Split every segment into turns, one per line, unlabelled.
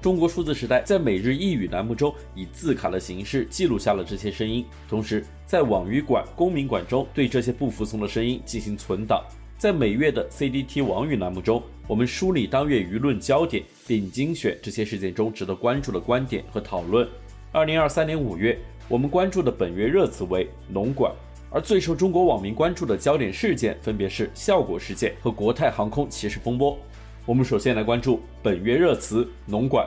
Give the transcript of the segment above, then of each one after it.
中国数字时代在每日一语栏目中以字卡的形式记录下了这些声音，同时在网语馆、公民馆中对这些不服从的声音进行存档。在每月的 CDT 网语栏目中，我们梳理当月舆论焦点，并精选这些事件中值得关注的观点和讨论。二零二三年五月，我们关注的本月热词为“农管”，而最受中国网民关注的焦点事件分别是效果事件和国泰航空歧视风波。我们首先来关注本月热词“农管”。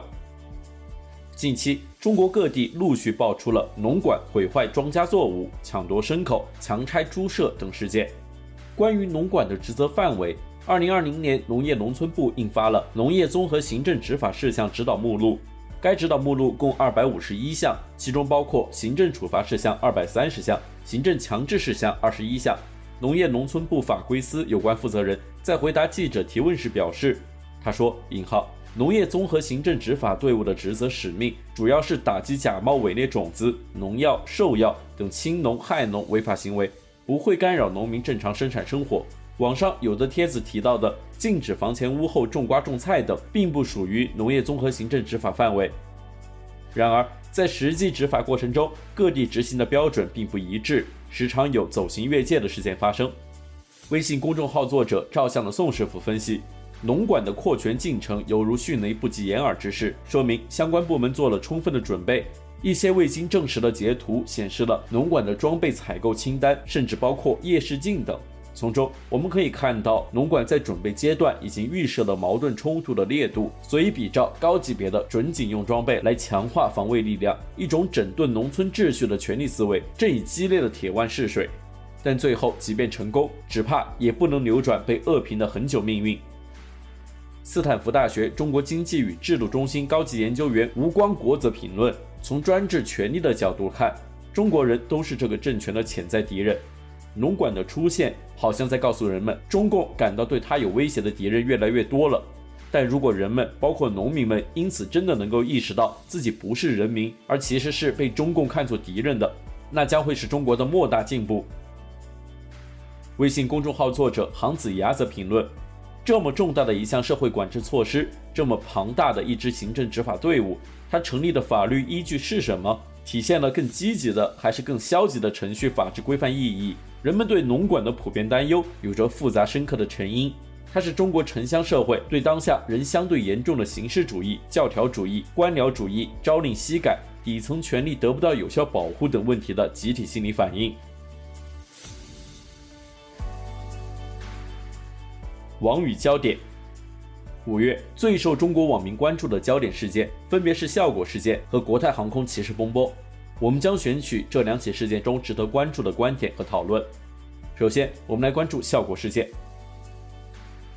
近期，中国各地陆续爆出了农管毁坏庄稼作物、抢夺牲口、强拆猪舍等事件。关于农管的职责范围，二零二零年农业农村部印发了《农业综合行政执法事项指导目录》，该指导目录共二百五十一项，其中包括行政处罚事项二百三十项，行政强制事项二十一项。农业农村部法规司有关负责人在回答记者提问时表示。他说：“引号，农业综合行政执法队伍的职责使命，主要是打击假冒伪劣种子、农药、兽药等侵农害农违法行为，不会干扰农民正常生产生活。网上有的帖子提到的禁止房前屋后种瓜种菜等，并不属于农业综合行政执法范围。然而，在实际执法过程中，各地执行的标准并不一致，时常有走形越界的事件发生。”微信公众号作者照相的宋师傅分析。农管的扩权进程犹如迅雷不及掩耳之势，说明相关部门做了充分的准备。一些未经证实的截图显示了农管的装备采购清单，甚至包括夜视镜等。从中我们可以看到，农管在准备阶段已经预设了矛盾冲突的烈度，所以比照高级别的准警用装备来强化防卫力量，一种整顿农村秩序的权力思维正以激烈的铁腕试水。但最后，即便成功，只怕也不能扭转被恶评的恒久命运。斯坦福大学中国经济与制度中心高级研究员吴光国则评论：从专制权力的角度看，中国人都是这个政权的潜在敌人。农管的出现，好像在告诉人们，中共感到对他有威胁的敌人越来越多了。但如果人们，包括农民们，因此真的能够意识到自己不是人民，而其实是被中共看作敌人的，那将会是中国的莫大进步。微信公众号作者杭子牙则评论。这么重大的一项社会管制措施，这么庞大的一支行政执法队伍，它成立的法律依据是什么？体现了更积极的还是更消极的程序法治规范意义？人们对农管的普遍担忧有着复杂深刻的成因，它是中国城乡社会对当下仍相对严重的形式主义、教条主义、官僚主义、朝令夕改、底层权利得不到有效保护等问题的集体心理反应。网语焦点：五月最受中国网民关注的焦点事件，分别是效果事件和国泰航空歧视风波。我们将选取这两起事件中值得关注的观点和讨论。首先，我们来关注效果事件。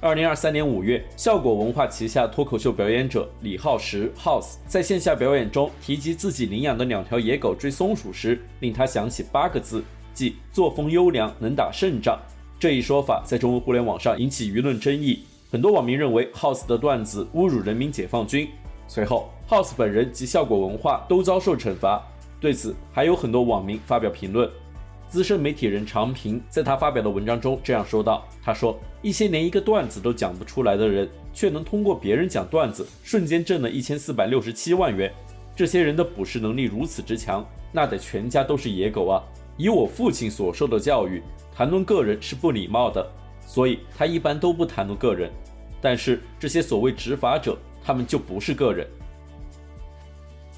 二零二三年五月，效果文化旗下脱口秀表演者李浩石 House 在线下表演中提及自己领养的两条野狗追松鼠时，令他想起八个字，即作风优良，能打胜仗。这一说法在中文互联网上引起舆论争议，很多网民认为 House 的段子侮辱人民解放军。随后，House 本人及效果文化都遭受惩罚。对此，还有很多网民发表评论。资深媒体人常平在他发表的文章中这样说道：“他说，一些连一个段子都讲不出来的人，却能通过别人讲段子，瞬间挣了一千四百六十七万元。这些人的捕食能力如此之强，那得全家都是野狗啊！以我父亲所受的教育。”谈论个人是不礼貌的，所以他一般都不谈论个人。但是这些所谓执法者，他们就不是个人。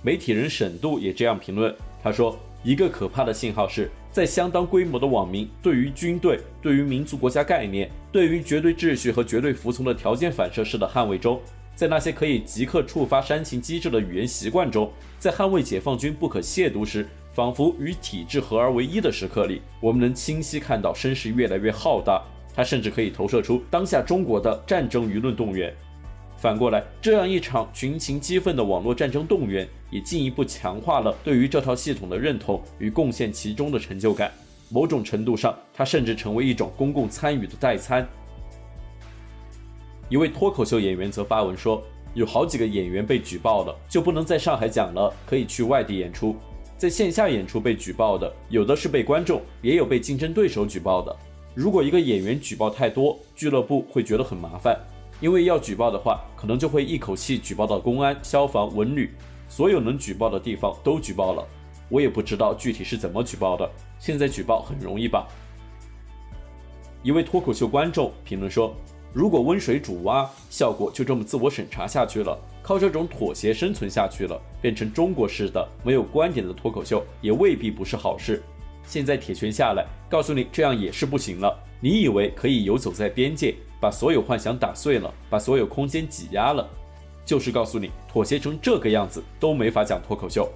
媒体人沈度也这样评论，他说：“一个可怕的信号是在相当规模的网民对于军队、对于民族国家概念、对于绝对秩序和绝对服从的条件反射式的捍卫中，在那些可以即刻触发煽情机制的语言习惯中，在捍卫解放军不可亵渎时。”仿佛与体制合而为一的时刻里，我们能清晰看到声势越来越浩大。它甚至可以投射出当下中国的战争舆论动员。反过来，这样一场群情激愤的网络战争动员，也进一步强化了对于这套系统的认同与贡献其中的成就感。某种程度上，它甚至成为一种公共参与的代餐。一位脱口秀演员则发文说，有好几个演员被举报了，就不能在上海讲了，可以去外地演出。在线下演出被举报的，有的是被观众，也有被竞争对手举报的。如果一个演员举报太多，俱乐部会觉得很麻烦，因为要举报的话，可能就会一口气举报到公安、消防、文旅，所有能举报的地方都举报了。我也不知道具体是怎么举报的，现在举报很容易吧？一位脱口秀观众评论说：“如果温水煮蛙，效果就这么自我审查下去了。”靠这种妥协生存下去了，变成中国式的没有观点的脱口秀，也未必不是好事。现在铁拳下来，告诉你这样也是不行了。你以为可以游走在边界，把所有幻想打碎了，把所有空间挤压了，就是告诉你妥协成这个样子都没法讲脱口秀，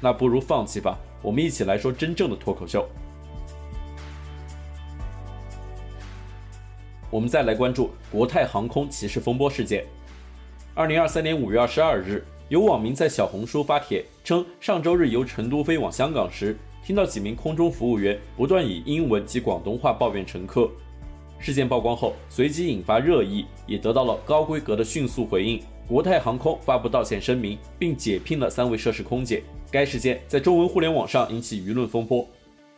那不如放弃吧。我们一起来说真正的脱口秀。我们再来关注国泰航空歧视风波事件。二零二三年五月二十二日，有网民在小红书发帖称，上周日由成都飞往香港时，听到几名空中服务员不断以英文及广东话抱怨乘客。事件曝光后，随即引发热议，也得到了高规格的迅速回应。国泰航空发布道歉声明，并解聘了三位涉事空姐。该事件在中文互联网上引起舆论风波。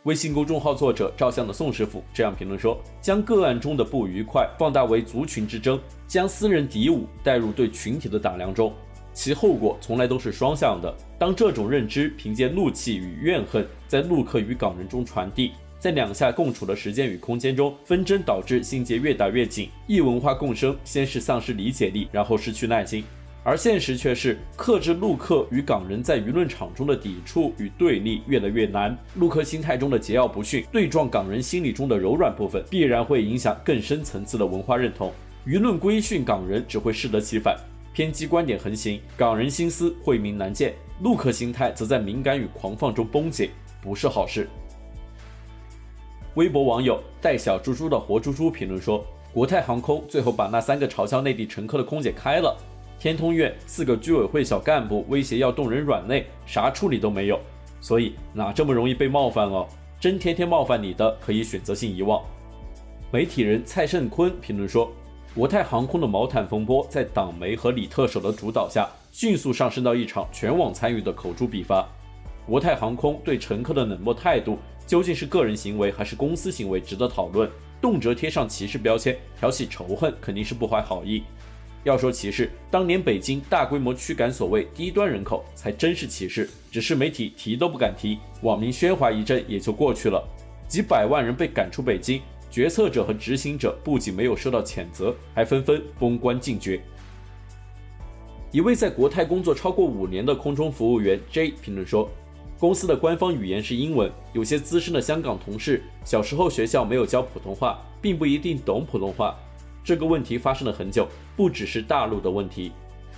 微信公众号作者照相的宋师傅这样评论说：“将个案中的不愉快放大为族群之争，将私人敌我带入对群体的打量中，其后果从来都是双向的。当这种认知凭借怒气与怨恨在陆客与港人中传递，在两下共处的时间与空间中，纷争导致心结越打越紧，异文化共生先是丧失理解力，然后失去耐心。”而现实却是，克制陆客与港人在舆论场中的抵触与对立越来越难。陆客心态中的桀骜不驯，对撞港人心理中的柔软部分，必然会影响更深层次的文化认同。舆论规训港人只会适得其反，偏激观点横行，港人心思晦明难见，陆客心态则在敏感与狂放中崩解，不是好事。微博网友带小猪猪的活猪猪评论说：“国泰航空最后把那三个嘲笑内地乘客的空姐开了。”天通苑四个居委会小干部威胁要动人软肋，啥处理都没有，所以哪这么容易被冒犯哦？真天天冒犯你的，可以选择性遗忘。媒体人蔡胜坤评论说，国泰航空的毛毯风波在党媒和李特首的主导下，迅速上升到一场全网参与的口诛笔伐。国泰航空对乘客的冷漠态度，究竟是个人行为还是公司行为，值得讨论。动辄贴上歧视标签，挑起仇恨，肯定是不怀好意。要说歧视，当年北京大规模驱赶所谓低端人口，才真是歧视。只是媒体提都不敢提，网民喧哗一阵也就过去了。几百万人被赶出北京，决策者和执行者不仅没有受到谴责，还纷纷封官禁爵。一位在国泰工作超过五年的空中服务员 J 评论说：“公司的官方语言是英文，有些资深的香港同事小时候学校没有教普通话，并不一定懂普通话。”这个问题发生了很久，不只是大陆的问题。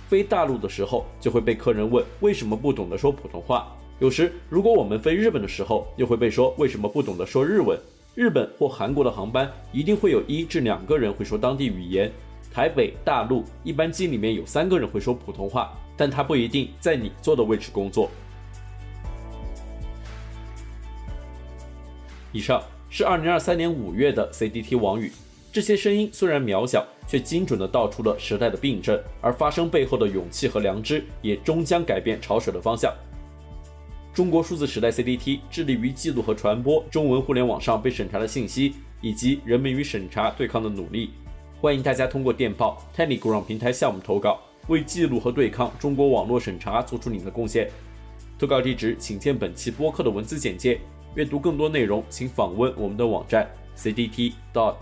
飞大陆的时候，就会被客人问为什么不懂得说普通话。有时，如果我们飞日本的时候，又会被说为什么不懂得说日文。日本或韩国的航班一定会有一至两个人会说当地语言。台北、大陆一般机里面有三个人会说普通话，但他不一定在你坐的位置工作。以上是二零二三年五月的 CDT 网语。这些声音虽然渺小，却精准地道出了时代的病症，而发声背后的勇气和良知，也终将改变潮水的方向。中国数字时代 CDT 致力于记录和传播中文互联网上被审查的信息，以及人们与审查对抗的努力。欢迎大家通过电报 Telegram 平台向我们投稿，为记录和对抗中国网络审查做出你的贡献。投稿地址请见本期播客的文字简介。阅读更多内容，请访问我们的网站。cdt.media